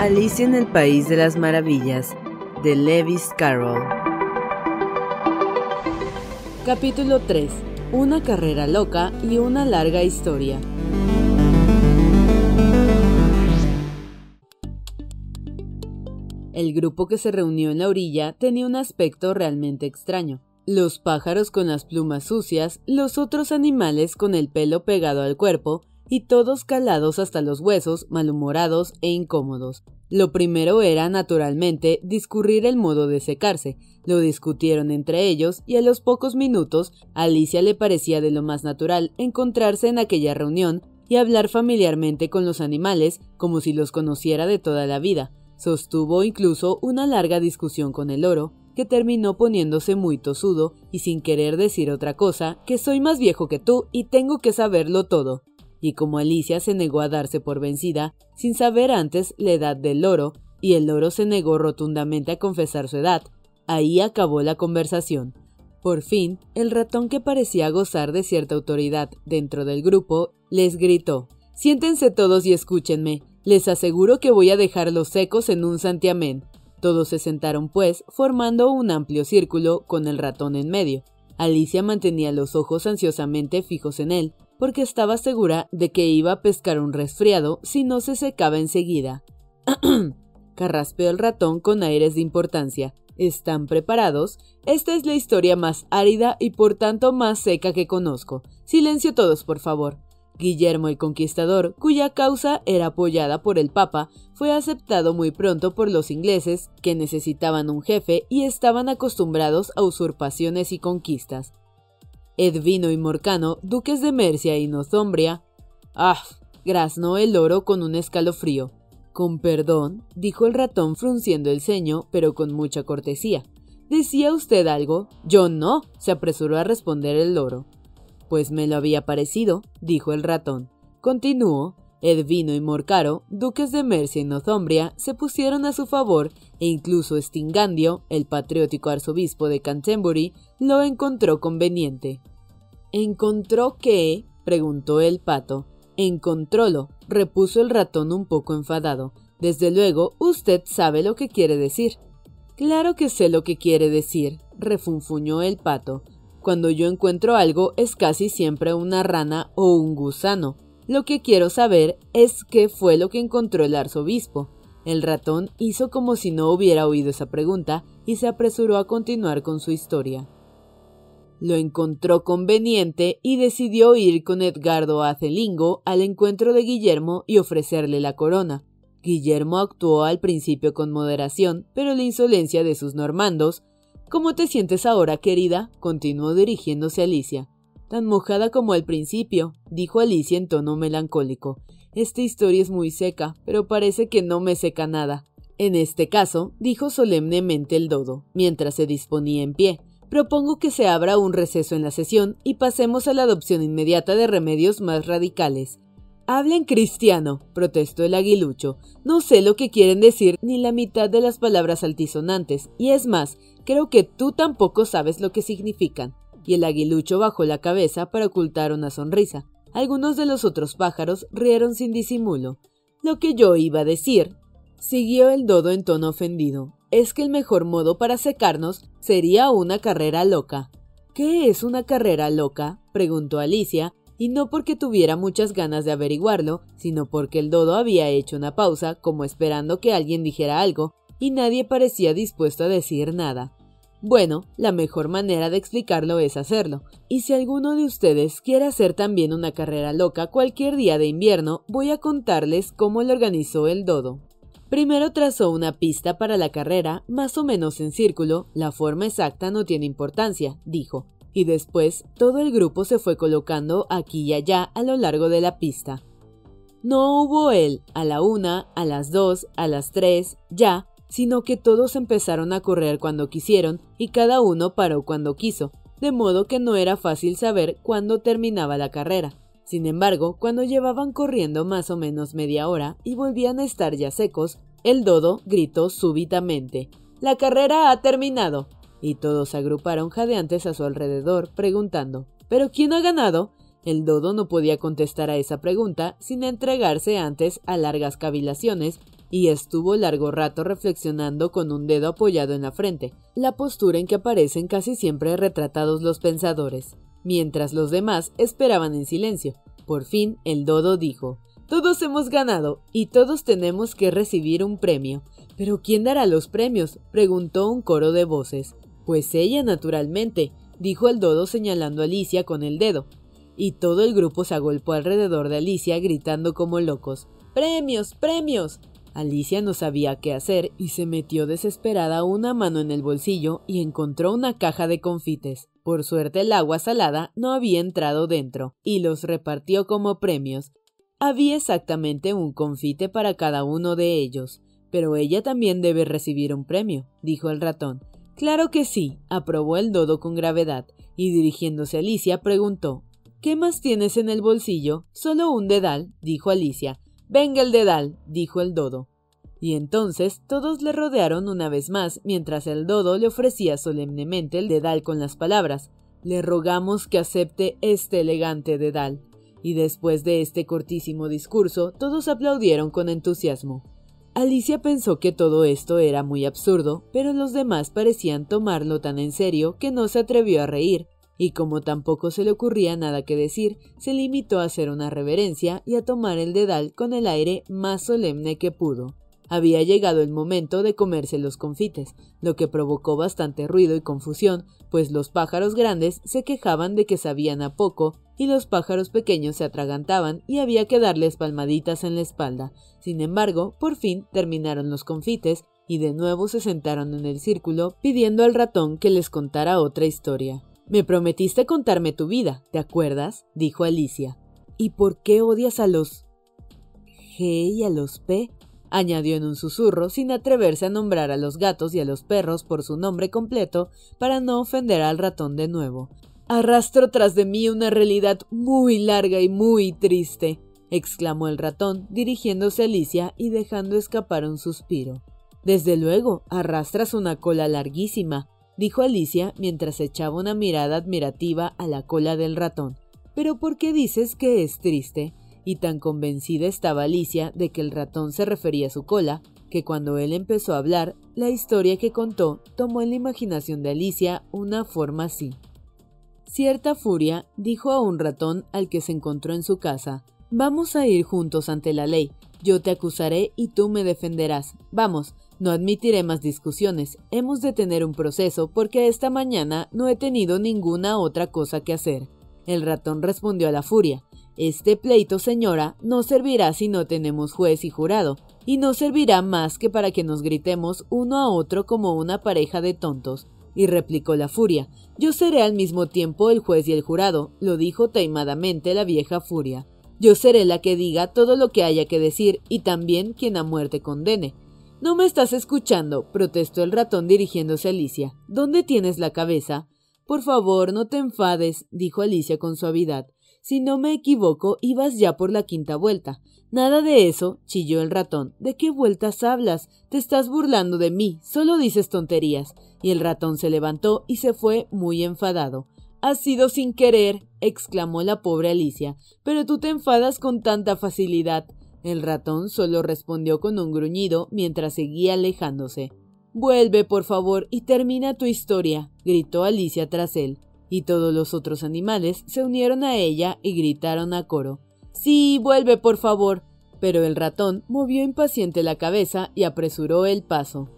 Alicia en el País de las Maravillas, de Lewis Carroll. Capítulo 3. Una carrera loca y una larga historia. El grupo que se reunió en la orilla tenía un aspecto realmente extraño. Los pájaros con las plumas sucias, los otros animales con el pelo pegado al cuerpo, y todos calados hasta los huesos, malhumorados e incómodos. Lo primero era, naturalmente, discurrir el modo de secarse. Lo discutieron entre ellos y a los pocos minutos a Alicia le parecía de lo más natural encontrarse en aquella reunión y hablar familiarmente con los animales como si los conociera de toda la vida. Sostuvo incluso una larga discusión con el oro, que terminó poniéndose muy tosudo y sin querer decir otra cosa, que soy más viejo que tú y tengo que saberlo todo y como Alicia se negó a darse por vencida, sin saber antes la edad del loro, y el loro se negó rotundamente a confesar su edad, ahí acabó la conversación. Por fin, el ratón que parecía gozar de cierta autoridad dentro del grupo, les gritó Siéntense todos y escúchenme. Les aseguro que voy a dejarlos secos en un santiamén. Todos se sentaron, pues, formando un amplio círculo, con el ratón en medio. Alicia mantenía los ojos ansiosamente fijos en él, porque estaba segura de que iba a pescar un resfriado si no se secaba enseguida. Carraspeó el ratón con aires de importancia. ¿Están preparados? Esta es la historia más árida y por tanto más seca que conozco. Silencio todos, por favor. Guillermo el Conquistador, cuya causa era apoyada por el Papa, fue aceptado muy pronto por los ingleses, que necesitaban un jefe y estaban acostumbrados a usurpaciones y conquistas. Edvino y Morcano, duques de Mercia y Northumbria. ¡Ah! graznó el oro con un escalofrío. Con perdón, dijo el ratón frunciendo el ceño, pero con mucha cortesía. ¿Decía usted algo? Yo no, se apresuró a responder el loro. Pues me lo había parecido, dijo el ratón. Continuó. Edvino y Morcaro, duques de Mercia y Northumbria, se pusieron a su favor e incluso Stingandio, el patriótico arzobispo de Canterbury, lo encontró conveniente. ¿Encontró qué? preguntó el pato. Encontrólo, repuso el ratón un poco enfadado. Desde luego, usted sabe lo que quiere decir. Claro que sé lo que quiere decir, refunfuñó el pato. Cuando yo encuentro algo es casi siempre una rana o un gusano. Lo que quiero saber es qué fue lo que encontró el arzobispo. El ratón hizo como si no hubiera oído esa pregunta y se apresuró a continuar con su historia. Lo encontró conveniente y decidió ir con Edgardo Acelingo al encuentro de Guillermo y ofrecerle la corona. Guillermo actuó al principio con moderación, pero la insolencia de sus normandos. ¿Cómo te sientes ahora, querida? continuó dirigiéndose a Alicia. Tan mojada como al principio, dijo Alicia en tono melancólico. Esta historia es muy seca, pero parece que no me seca nada. En este caso, dijo solemnemente el dodo, mientras se disponía en pie, propongo que se abra un receso en la sesión y pasemos a la adopción inmediata de remedios más radicales. Hablen cristiano, protestó el aguilucho. No sé lo que quieren decir ni la mitad de las palabras altisonantes, y es más, creo que tú tampoco sabes lo que significan. Y el aguilucho bajó la cabeza para ocultar una sonrisa. Algunos de los otros pájaros rieron sin disimulo. Lo que yo iba a decir, siguió el dodo en tono ofendido, es que el mejor modo para secarnos sería una carrera loca. ¿Qué es una carrera loca? preguntó Alicia, y no porque tuviera muchas ganas de averiguarlo, sino porque el dodo había hecho una pausa, como esperando que alguien dijera algo, y nadie parecía dispuesto a decir nada. Bueno, la mejor manera de explicarlo es hacerlo, y si alguno de ustedes quiere hacer también una carrera loca cualquier día de invierno, voy a contarles cómo lo organizó el dodo. Primero trazó una pista para la carrera, más o menos en círculo, la forma exacta no tiene importancia, dijo, y después todo el grupo se fue colocando aquí y allá a lo largo de la pista. No hubo él a la una, a las dos, a las tres, ya, sino que todos empezaron a correr cuando quisieron y cada uno paró cuando quiso, de modo que no era fácil saber cuándo terminaba la carrera. Sin embargo, cuando llevaban corriendo más o menos media hora y volvían a estar ya secos, el dodo gritó súbitamente La carrera ha terminado. y todos se agruparon jadeantes a su alrededor, preguntando ¿Pero quién ha ganado? El dodo no podía contestar a esa pregunta sin entregarse antes a largas cavilaciones, y estuvo largo rato reflexionando con un dedo apoyado en la frente, la postura en que aparecen casi siempre retratados los pensadores, mientras los demás esperaban en silencio. Por fin el dodo dijo Todos hemos ganado y todos tenemos que recibir un premio. ¿Pero quién dará los premios? preguntó un coro de voces. Pues ella, naturalmente, dijo el dodo señalando a Alicia con el dedo. Y todo el grupo se agolpó alrededor de Alicia gritando como locos. ¡Premios! ¡Premios! Alicia no sabía qué hacer y se metió desesperada una mano en el bolsillo y encontró una caja de confites. Por suerte el agua salada no había entrado dentro y los repartió como premios. Había exactamente un confite para cada uno de ellos. Pero ella también debe recibir un premio, dijo el ratón. Claro que sí, aprobó el dodo con gravedad, y dirigiéndose a Alicia preguntó ¿Qué más tienes en el bolsillo? Solo un dedal, dijo Alicia. Venga el dedal, dijo el dodo. Y entonces todos le rodearon una vez más mientras el dodo le ofrecía solemnemente el dedal con las palabras Le rogamos que acepte este elegante dedal. Y después de este cortísimo discurso todos aplaudieron con entusiasmo. Alicia pensó que todo esto era muy absurdo, pero los demás parecían tomarlo tan en serio que no se atrevió a reír, y como tampoco se le ocurría nada que decir, se limitó a hacer una reverencia y a tomar el dedal con el aire más solemne que pudo. Había llegado el momento de comerse los confites, lo que provocó bastante ruido y confusión, pues los pájaros grandes se quejaban de que sabían a poco y los pájaros pequeños se atragantaban y había que darles palmaditas en la espalda. Sin embargo, por fin terminaron los confites y de nuevo se sentaron en el círculo pidiendo al ratón que les contara otra historia. Me prometiste contarme tu vida, ¿te acuerdas? dijo Alicia. ¿Y por qué odias a los G y a los P? añadió en un susurro sin atreverse a nombrar a los gatos y a los perros por su nombre completo para no ofender al ratón de nuevo. Arrastro tras de mí una realidad muy larga y muy triste, exclamó el ratón, dirigiéndose a Alicia y dejando escapar un suspiro. Desde luego, arrastras una cola larguísima, dijo Alicia mientras echaba una mirada admirativa a la cola del ratón. Pero ¿por qué dices que es triste? Y tan convencida estaba Alicia de que el ratón se refería a su cola, que cuando él empezó a hablar, la historia que contó tomó en la imaginación de Alicia una forma así. Cierta furia dijo a un ratón al que se encontró en su casa Vamos a ir juntos ante la ley. Yo te acusaré y tú me defenderás. Vamos, no admitiré más discusiones. Hemos de tener un proceso porque esta mañana no he tenido ninguna otra cosa que hacer. El ratón respondió a la furia. Este pleito, señora, no servirá si no tenemos juez y jurado, y no servirá más que para que nos gritemos uno a otro como una pareja de tontos. Y replicó la furia. Yo seré al mismo tiempo el juez y el jurado, lo dijo taimadamente la vieja furia. Yo seré la que diga todo lo que haya que decir y también quien a muerte condene. No me estás escuchando, protestó el ratón dirigiéndose a Alicia. ¿Dónde tienes la cabeza? Por favor, no te enfades, dijo Alicia con suavidad. Si no me equivoco, ibas ya por la quinta vuelta. Nada de eso, chilló el ratón. ¿De qué vueltas hablas? Te estás burlando de mí, solo dices tonterías. Y el ratón se levantó y se fue muy enfadado. Ha sido sin querer, exclamó la pobre Alicia. Pero tú te enfadas con tanta facilidad. El ratón solo respondió con un gruñido mientras seguía alejándose. Vuelve, por favor, y termina tu historia, gritó Alicia tras él, y todos los otros animales se unieron a ella y gritaron a coro. Sí, vuelve, por favor. Pero el ratón movió impaciente la cabeza y apresuró el paso.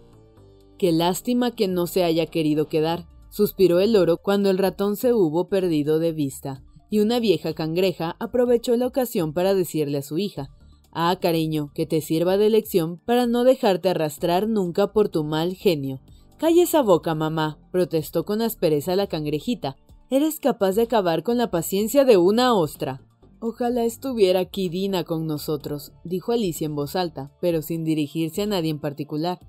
Qué lástima que no se haya querido quedar, suspiró el loro cuando el ratón se hubo perdido de vista, y una vieja cangreja aprovechó la ocasión para decirle a su hija Ah, cariño, que te sirva de lección para no dejarte arrastrar nunca por tu mal genio. Calla esa boca, mamá, protestó con aspereza la cangrejita. Eres capaz de acabar con la paciencia de una ostra. Ojalá estuviera aquí Dina con nosotros, dijo Alicia en voz alta, pero sin dirigirse a nadie en particular.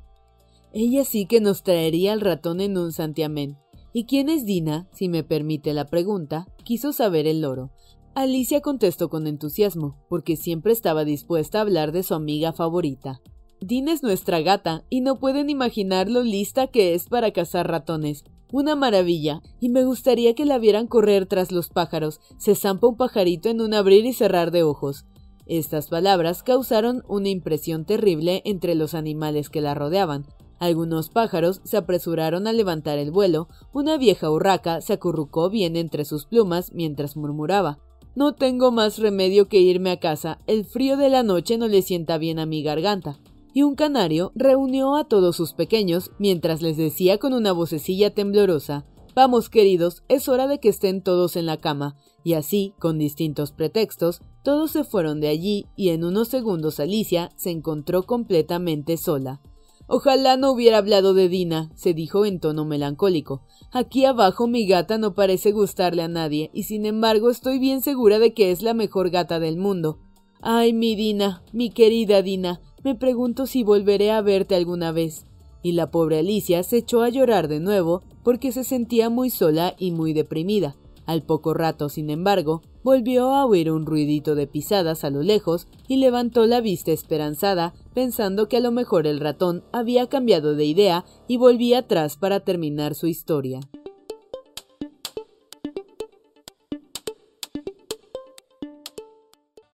Ella sí que nos traería al ratón en un santiamén. ¿Y quién es Dina? Si me permite la pregunta, quiso saber el loro. Alicia contestó con entusiasmo, porque siempre estaba dispuesta a hablar de su amiga favorita. Dina es nuestra gata, y no pueden imaginar lo lista que es para cazar ratones. Una maravilla, y me gustaría que la vieran correr tras los pájaros. Se zampa un pajarito en un abrir y cerrar de ojos. Estas palabras causaron una impresión terrible entre los animales que la rodeaban. Algunos pájaros se apresuraron a levantar el vuelo, una vieja urraca se acurrucó bien entre sus plumas mientras murmuraba No tengo más remedio que irme a casa, el frío de la noche no le sienta bien a mi garganta. Y un canario reunió a todos sus pequeños mientras les decía con una vocecilla temblorosa Vamos, queridos, es hora de que estén todos en la cama. Y así, con distintos pretextos, todos se fueron de allí y en unos segundos Alicia se encontró completamente sola. Ojalá no hubiera hablado de Dina, se dijo en tono melancólico. Aquí abajo mi gata no parece gustarle a nadie, y sin embargo estoy bien segura de que es la mejor gata del mundo. Ay, mi Dina, mi querida Dina, me pregunto si volveré a verte alguna vez y la pobre Alicia se echó a llorar de nuevo porque se sentía muy sola y muy deprimida. Al poco rato, sin embargo, volvió a oír un ruidito de pisadas a lo lejos y levantó la vista esperanzada, pensando que a lo mejor el ratón había cambiado de idea y volvía atrás para terminar su historia.